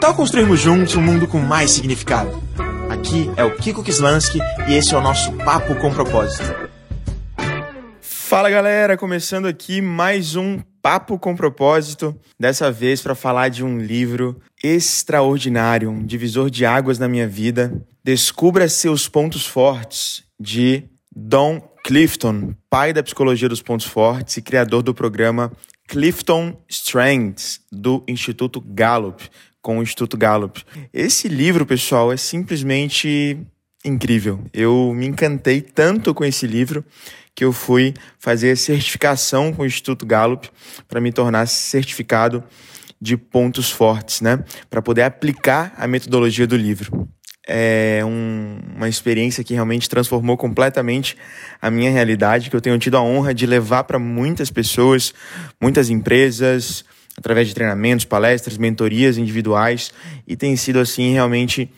tal construirmos juntos um mundo com mais significado? Aqui é o Kiko Kislansky e esse é o nosso Papo com Propósito. Fala galera, começando aqui mais um Papo com Propósito, dessa vez para falar de um livro extraordinário, um divisor de águas na minha vida. Descubra seus pontos fortes, de Don Clifton, pai da psicologia dos pontos fortes e criador do programa Clifton Strengths, do Instituto Gallup, com o Instituto Gallup. Esse livro, pessoal, é simplesmente incrível. Eu me encantei tanto com esse livro que eu fui fazer a certificação com o Instituto Gallup para me tornar certificado de pontos fortes, né? Para poder aplicar a metodologia do livro. É um, uma experiência que realmente transformou completamente a minha realidade, que eu tenho tido a honra de levar para muitas pessoas, muitas empresas, através de treinamentos, palestras, mentorias individuais, e tem sido assim realmente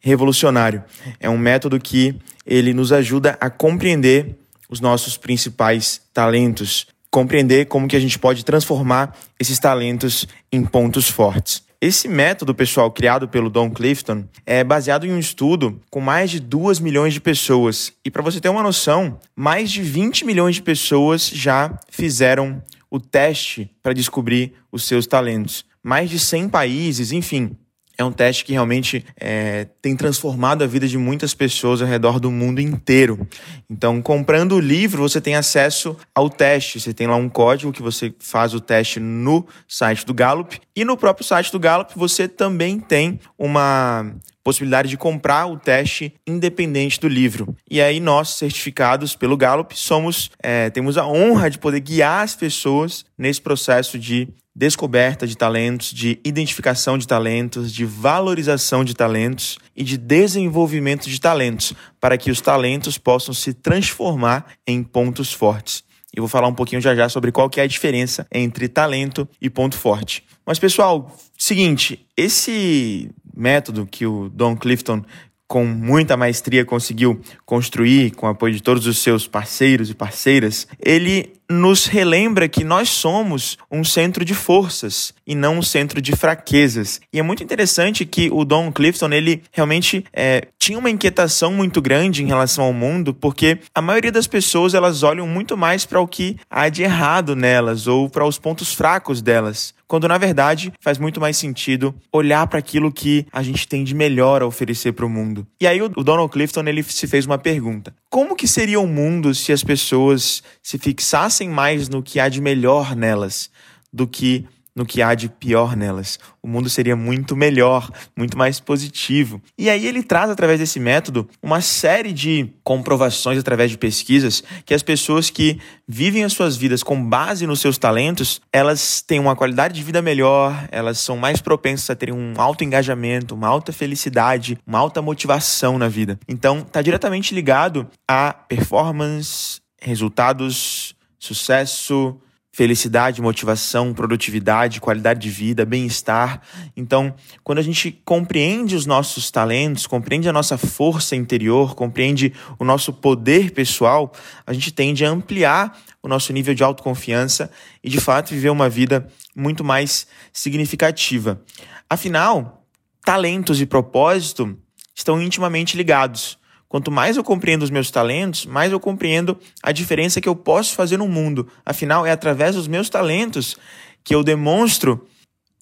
revolucionário. É um método que ele nos ajuda a compreender os nossos principais talentos, compreender como que a gente pode transformar esses talentos em pontos fortes. Esse método, pessoal, criado pelo Don Clifton, é baseado em um estudo com mais de 2 milhões de pessoas. E para você ter uma noção, mais de 20 milhões de pessoas já fizeram o teste para descobrir os seus talentos. Mais de 100 países, enfim, é um teste que realmente é, tem transformado a vida de muitas pessoas ao redor do mundo inteiro. Então, comprando o livro, você tem acesso ao teste. Você tem lá um código que você faz o teste no site do Gallup. E no próprio site do Gallup, você também tem uma possibilidade de comprar o teste independente do livro. E aí nós, certificados pelo Gallup, somos é, temos a honra de poder guiar as pessoas nesse processo de descoberta de talentos, de identificação de talentos, de valorização de talentos e de desenvolvimento de talentos, para que os talentos possam se transformar em pontos fortes. E vou falar um pouquinho já já sobre qual que é a diferença entre talento e ponto forte. Mas pessoal, seguinte, esse método que o Don Clifton com muita maestria conseguiu construir com o apoio de todos os seus parceiros e parceiras, ele nos relembra que nós somos um centro de forças e não um centro de fraquezas. E é muito interessante que o Don Clifton ele realmente é, tinha uma inquietação muito grande em relação ao mundo, porque a maioria das pessoas elas olham muito mais para o que há de errado nelas ou para os pontos fracos delas quando na verdade faz muito mais sentido olhar para aquilo que a gente tem de melhor a oferecer para o mundo. E aí o Donald Clifton ele se fez uma pergunta: como que seria o mundo se as pessoas se fixassem mais no que há de melhor nelas do que no que há de pior nelas. O mundo seria muito melhor, muito mais positivo. E aí ele traz, através desse método, uma série de comprovações através de pesquisas que as pessoas que vivem as suas vidas com base nos seus talentos, elas têm uma qualidade de vida melhor, elas são mais propensas a terem um alto engajamento, uma alta felicidade, uma alta motivação na vida. Então, está diretamente ligado a performance, resultados, sucesso, felicidade, motivação, produtividade, qualidade de vida, bem-estar. Então, quando a gente compreende os nossos talentos, compreende a nossa força interior, compreende o nosso poder pessoal, a gente tende a ampliar o nosso nível de autoconfiança e, de fato, viver uma vida muito mais significativa. Afinal, talentos e propósito estão intimamente ligados. Quanto mais eu compreendo os meus talentos, mais eu compreendo a diferença que eu posso fazer no mundo. Afinal, é através dos meus talentos que eu demonstro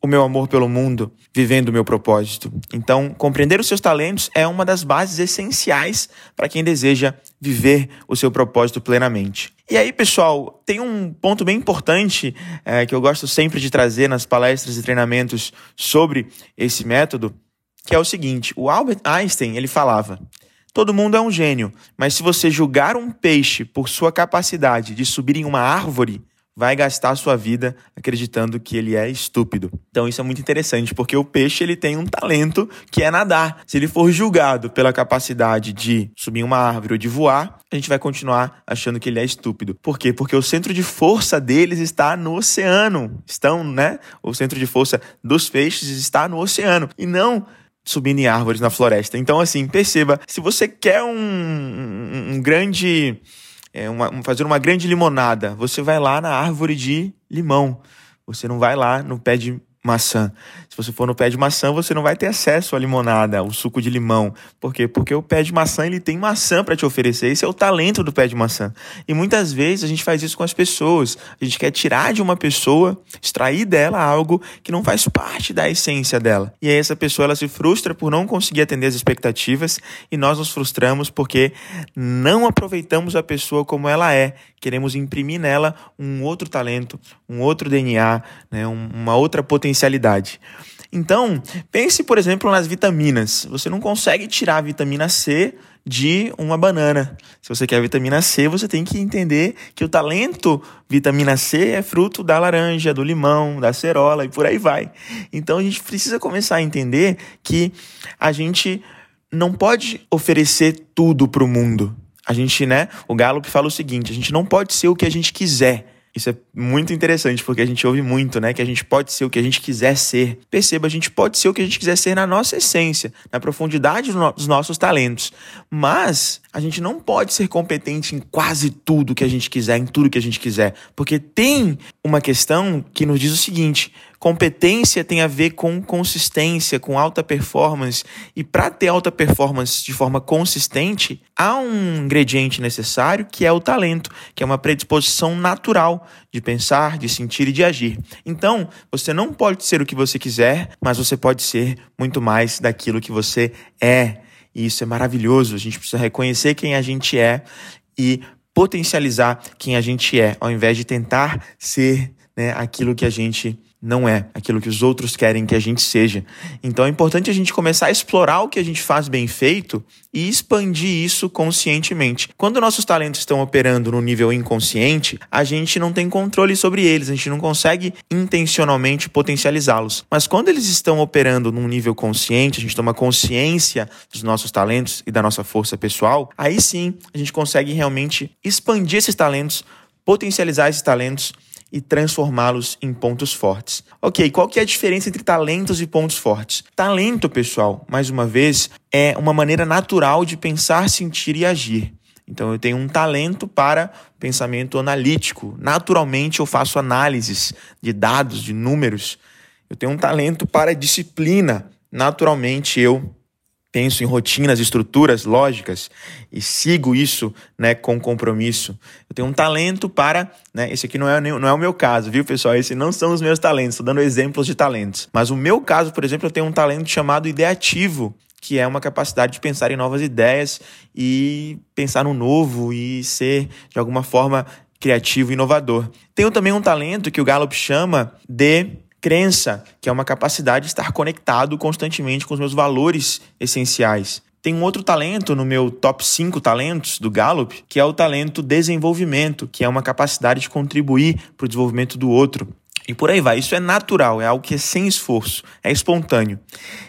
o meu amor pelo mundo, vivendo o meu propósito. Então, compreender os seus talentos é uma das bases essenciais para quem deseja viver o seu propósito plenamente. E aí, pessoal, tem um ponto bem importante é, que eu gosto sempre de trazer nas palestras e treinamentos sobre esse método, que é o seguinte: o Albert Einstein ele falava Todo mundo é um gênio, mas se você julgar um peixe por sua capacidade de subir em uma árvore, vai gastar sua vida acreditando que ele é estúpido. Então isso é muito interessante, porque o peixe ele tem um talento que é nadar. Se ele for julgado pela capacidade de subir uma árvore ou de voar, a gente vai continuar achando que ele é estúpido. Por quê? Porque o centro de força deles está no oceano. Estão, né? O centro de força dos peixes está no oceano e não subindo em árvores na floresta. Então, assim, perceba, se você quer um, um, um grande. É, uma, fazer uma grande limonada, você vai lá na árvore de limão. Você não vai lá no pé de maçã. Se você for no pé de maçã, você não vai ter acesso à limonada, ao suco de limão. Por quê? Porque o pé de maçã ele tem maçã para te oferecer. Esse é o talento do pé de maçã. E muitas vezes a gente faz isso com as pessoas. A gente quer tirar de uma pessoa, extrair dela algo que não faz parte da essência dela. E aí essa pessoa ela se frustra por não conseguir atender as expectativas e nós nos frustramos porque não aproveitamos a pessoa como ela é. Queremos imprimir nela um outro talento, um outro DNA, né, uma outra potencialidade. Então, pense, por exemplo, nas vitaminas. Você não consegue tirar a vitamina C de uma banana. Se você quer vitamina C, você tem que entender que o talento vitamina C é fruto da laranja, do limão, da cerola e por aí vai. Então a gente precisa começar a entender que a gente não pode oferecer tudo para o mundo. A gente, né? O Gallup fala o seguinte: a gente não pode ser o que a gente quiser. Isso é muito interessante porque a gente ouve muito, né? Que a gente pode ser o que a gente quiser ser. Perceba, a gente pode ser o que a gente quiser ser na nossa essência, na profundidade dos nossos talentos. Mas a gente não pode ser competente em quase tudo que a gente quiser, em tudo que a gente quiser. Porque tem uma questão que nos diz o seguinte: Competência tem a ver com consistência, com alta performance. E para ter alta performance de forma consistente, há um ingrediente necessário que é o talento, que é uma predisposição natural de pensar, de sentir e de agir. Então, você não pode ser o que você quiser, mas você pode ser muito mais daquilo que você é. E isso é maravilhoso. A gente precisa reconhecer quem a gente é e potencializar quem a gente é, ao invés de tentar ser né, aquilo que a gente não é aquilo que os outros querem que a gente seja. Então é importante a gente começar a explorar o que a gente faz bem feito e expandir isso conscientemente. Quando nossos talentos estão operando no nível inconsciente, a gente não tem controle sobre eles, a gente não consegue intencionalmente potencializá-los. Mas quando eles estão operando num nível consciente, a gente toma consciência dos nossos talentos e da nossa força pessoal, aí sim a gente consegue realmente expandir esses talentos, potencializar esses talentos e transformá-los em pontos fortes. Ok, qual que é a diferença entre talentos e pontos fortes? Talento, pessoal, mais uma vez, é uma maneira natural de pensar, sentir e agir. Então eu tenho um talento para pensamento analítico. Naturalmente eu faço análises de dados, de números. Eu tenho um talento para disciplina. Naturalmente eu penso em rotinas, estruturas lógicas e sigo isso né, com compromisso. Eu tenho um talento para. Né, esse aqui não é, não é o meu caso, viu, pessoal? Esses não são os meus talentos, estou dando exemplos de talentos. Mas o meu caso, por exemplo, eu tenho um talento chamado ideativo, que é uma capacidade de pensar em novas ideias e pensar no novo e ser, de alguma forma, criativo e inovador. Tenho também um talento que o Gallup chama de Crença, que é uma capacidade de estar conectado constantemente com os meus valores essenciais. Tem um outro talento no meu top 5 talentos do Gallup, que é o talento desenvolvimento, que é uma capacidade de contribuir para o desenvolvimento do outro. E por aí vai. Isso é natural, é algo que é sem esforço, é espontâneo.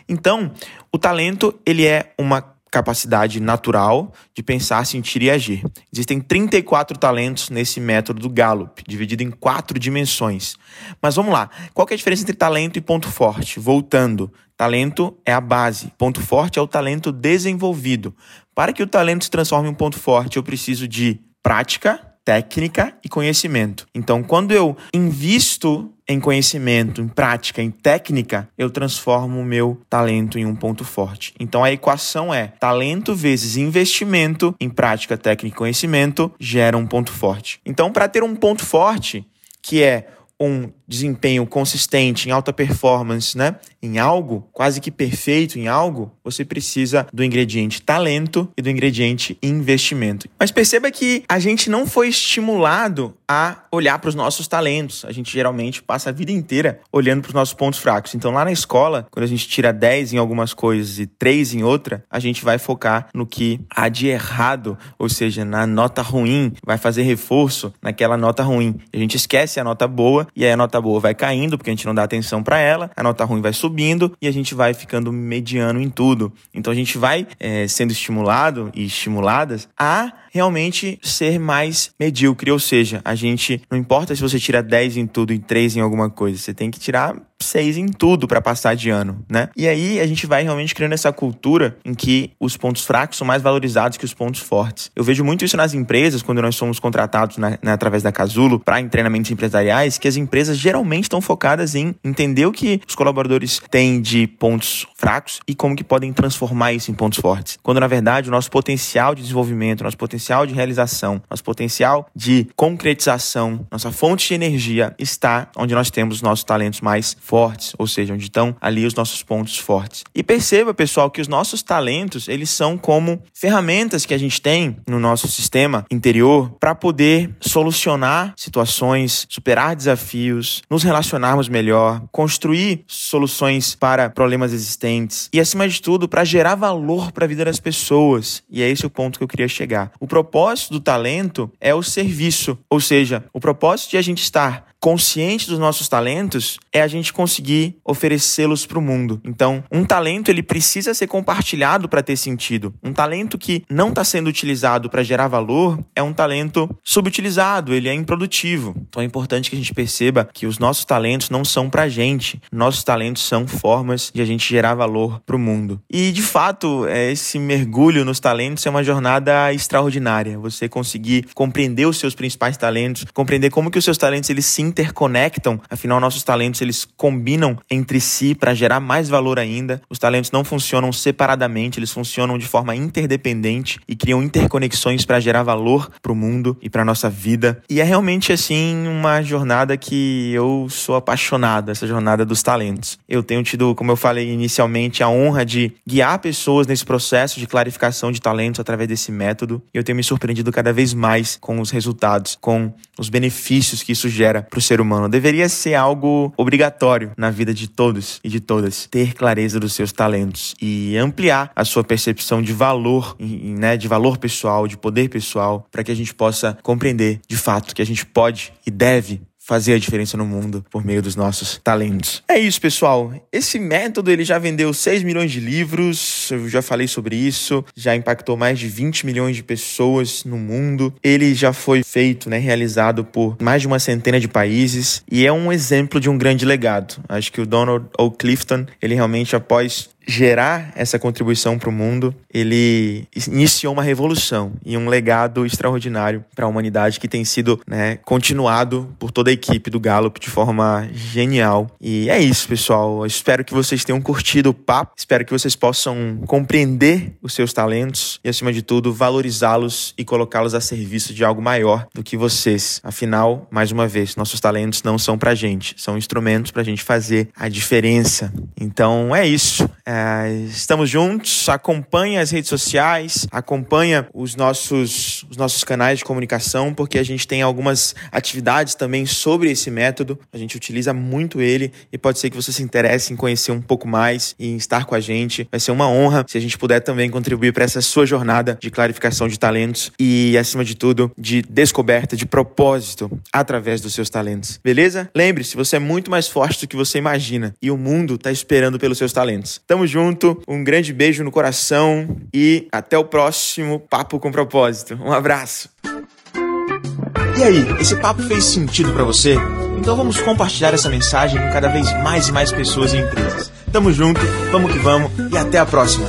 Então, o talento ele é uma capacidade natural de pensar, sentir e agir. Existem 34 talentos nesse método do Gallup, dividido em quatro dimensões. Mas vamos lá, qual é a diferença entre talento e ponto forte? Voltando, talento é a base, ponto forte é o talento desenvolvido. Para que o talento se transforme em um ponto forte, eu preciso de prática, técnica e conhecimento. Então, quando eu invisto em conhecimento, em prática, em técnica, eu transformo o meu talento em um ponto forte. Então a equação é talento vezes investimento em prática, técnica e conhecimento gera um ponto forte. Então, para ter um ponto forte, que é um desempenho consistente em alta performance, né, em algo quase que perfeito em algo, você precisa do ingrediente talento e do ingrediente investimento. Mas perceba que a gente não foi estimulado a olhar para os nossos talentos. A gente geralmente passa a vida inteira olhando para os nossos pontos fracos. Então lá na escola, quando a gente tira 10 em algumas coisas e 3 em outra, a gente vai focar no que há de errado, ou seja, na nota ruim, vai fazer reforço naquela nota ruim. A gente esquece a nota boa e aí a nota boa vai caindo porque a gente não dá atenção para ela, a nota ruim vai subindo e a gente vai ficando mediano em tudo. Então a gente vai é, sendo estimulado e estimuladas a realmente ser mais medíocre, ou seja, a gente não importa se você tira 10 em tudo e 3 em alguma coisa, você tem que tirar seis em tudo para passar de ano, né? E aí a gente vai realmente criando essa cultura em que os pontos fracos são mais valorizados que os pontos fortes. Eu vejo muito isso nas empresas, quando nós somos contratados na, na, através da Casulo para treinamentos empresariais, que as empresas geralmente estão focadas em entender o que os colaboradores têm de pontos fracos e como que podem transformar isso em pontos fortes. Quando na verdade o nosso potencial de desenvolvimento, nosso potencial de realização, nosso potencial de concretização, nossa fonte de energia está onde nós temos os nossos talentos mais fortes, ou seja, onde estão ali os nossos pontos fortes. E perceba, pessoal, que os nossos talentos, eles são como ferramentas que a gente tem no nosso sistema interior para poder solucionar situações, superar desafios, nos relacionarmos melhor, construir soluções para problemas existentes e acima de tudo, para gerar valor para a vida das pessoas. E é esse o ponto que eu queria chegar. O propósito do talento é o serviço, ou seja, o propósito de a gente estar consciente dos nossos talentos é a gente conseguir oferecê-los para o mundo. Então, um talento ele precisa ser compartilhado para ter sentido. Um talento que não está sendo utilizado para gerar valor é um talento subutilizado, ele é improdutivo. Então, é importante que a gente perceba que os nossos talentos não são para a gente. Nossos talentos são formas de a gente gerar valor para o mundo. E, de fato, é, esse mergulho nos talentos é uma jornada extraordinária. Você conseguir compreender os seus principais talentos, compreender como que os seus talentos eles se interconectam, afinal nossos talentos eles combinam entre si para gerar mais valor ainda. Os talentos não funcionam separadamente, eles funcionam de forma interdependente e criam interconexões para gerar valor para o mundo e para nossa vida. E é realmente assim uma jornada que eu sou apaixonado, essa jornada dos talentos. Eu tenho tido, como eu falei inicialmente, a honra de guiar pessoas nesse processo de clarificação de talentos através desse método. E eu tenho me surpreendido cada vez mais com os resultados, com os benefícios que isso gera para o ser humano. Deveria ser algo obrigatório na vida de todos e de todas ter clareza dos seus talentos e ampliar a sua percepção de valor, né, de valor pessoal, de poder pessoal, para que a gente possa compreender de fato que a gente pode e deve fazer a diferença no mundo por meio dos nossos talentos. É isso, pessoal. Esse método ele já vendeu 6 milhões de livros, eu já falei sobre isso, já impactou mais de 20 milhões de pessoas no mundo. Ele já foi feito, né, realizado por mais de uma centena de países e é um exemplo de um grande legado. Acho que o Donald O. Clifton, ele realmente após gerar essa contribuição para o mundo, ele iniciou uma revolução e um legado extraordinário para a humanidade que tem sido né, continuado por toda a equipe do Gallup de forma genial. E é isso, pessoal. Eu espero que vocês tenham curtido o papo, espero que vocês possam compreender os seus talentos e, acima de tudo, valorizá-los e colocá-los a serviço de algo maior do que vocês. Afinal, mais uma vez, nossos talentos não são para gente, são instrumentos para a gente fazer a diferença. Então é isso. É é, estamos juntos, acompanha as redes sociais, acompanha os nossos, os nossos canais de comunicação, porque a gente tem algumas atividades também sobre esse método. A gente utiliza muito ele e pode ser que você se interesse em conhecer um pouco mais e em estar com a gente. Vai ser uma honra se a gente puder também contribuir para essa sua jornada de clarificação de talentos e, acima de tudo, de descoberta, de propósito através dos seus talentos. Beleza? Lembre-se, você é muito mais forte do que você imagina e o mundo está esperando pelos seus talentos. Tamo Junto, um grande beijo no coração e até o próximo Papo com Propósito. Um abraço. E aí, esse papo fez sentido para você? Então vamos compartilhar essa mensagem com cada vez mais e mais pessoas e empresas. Tamo junto, vamos que vamos e até a próxima.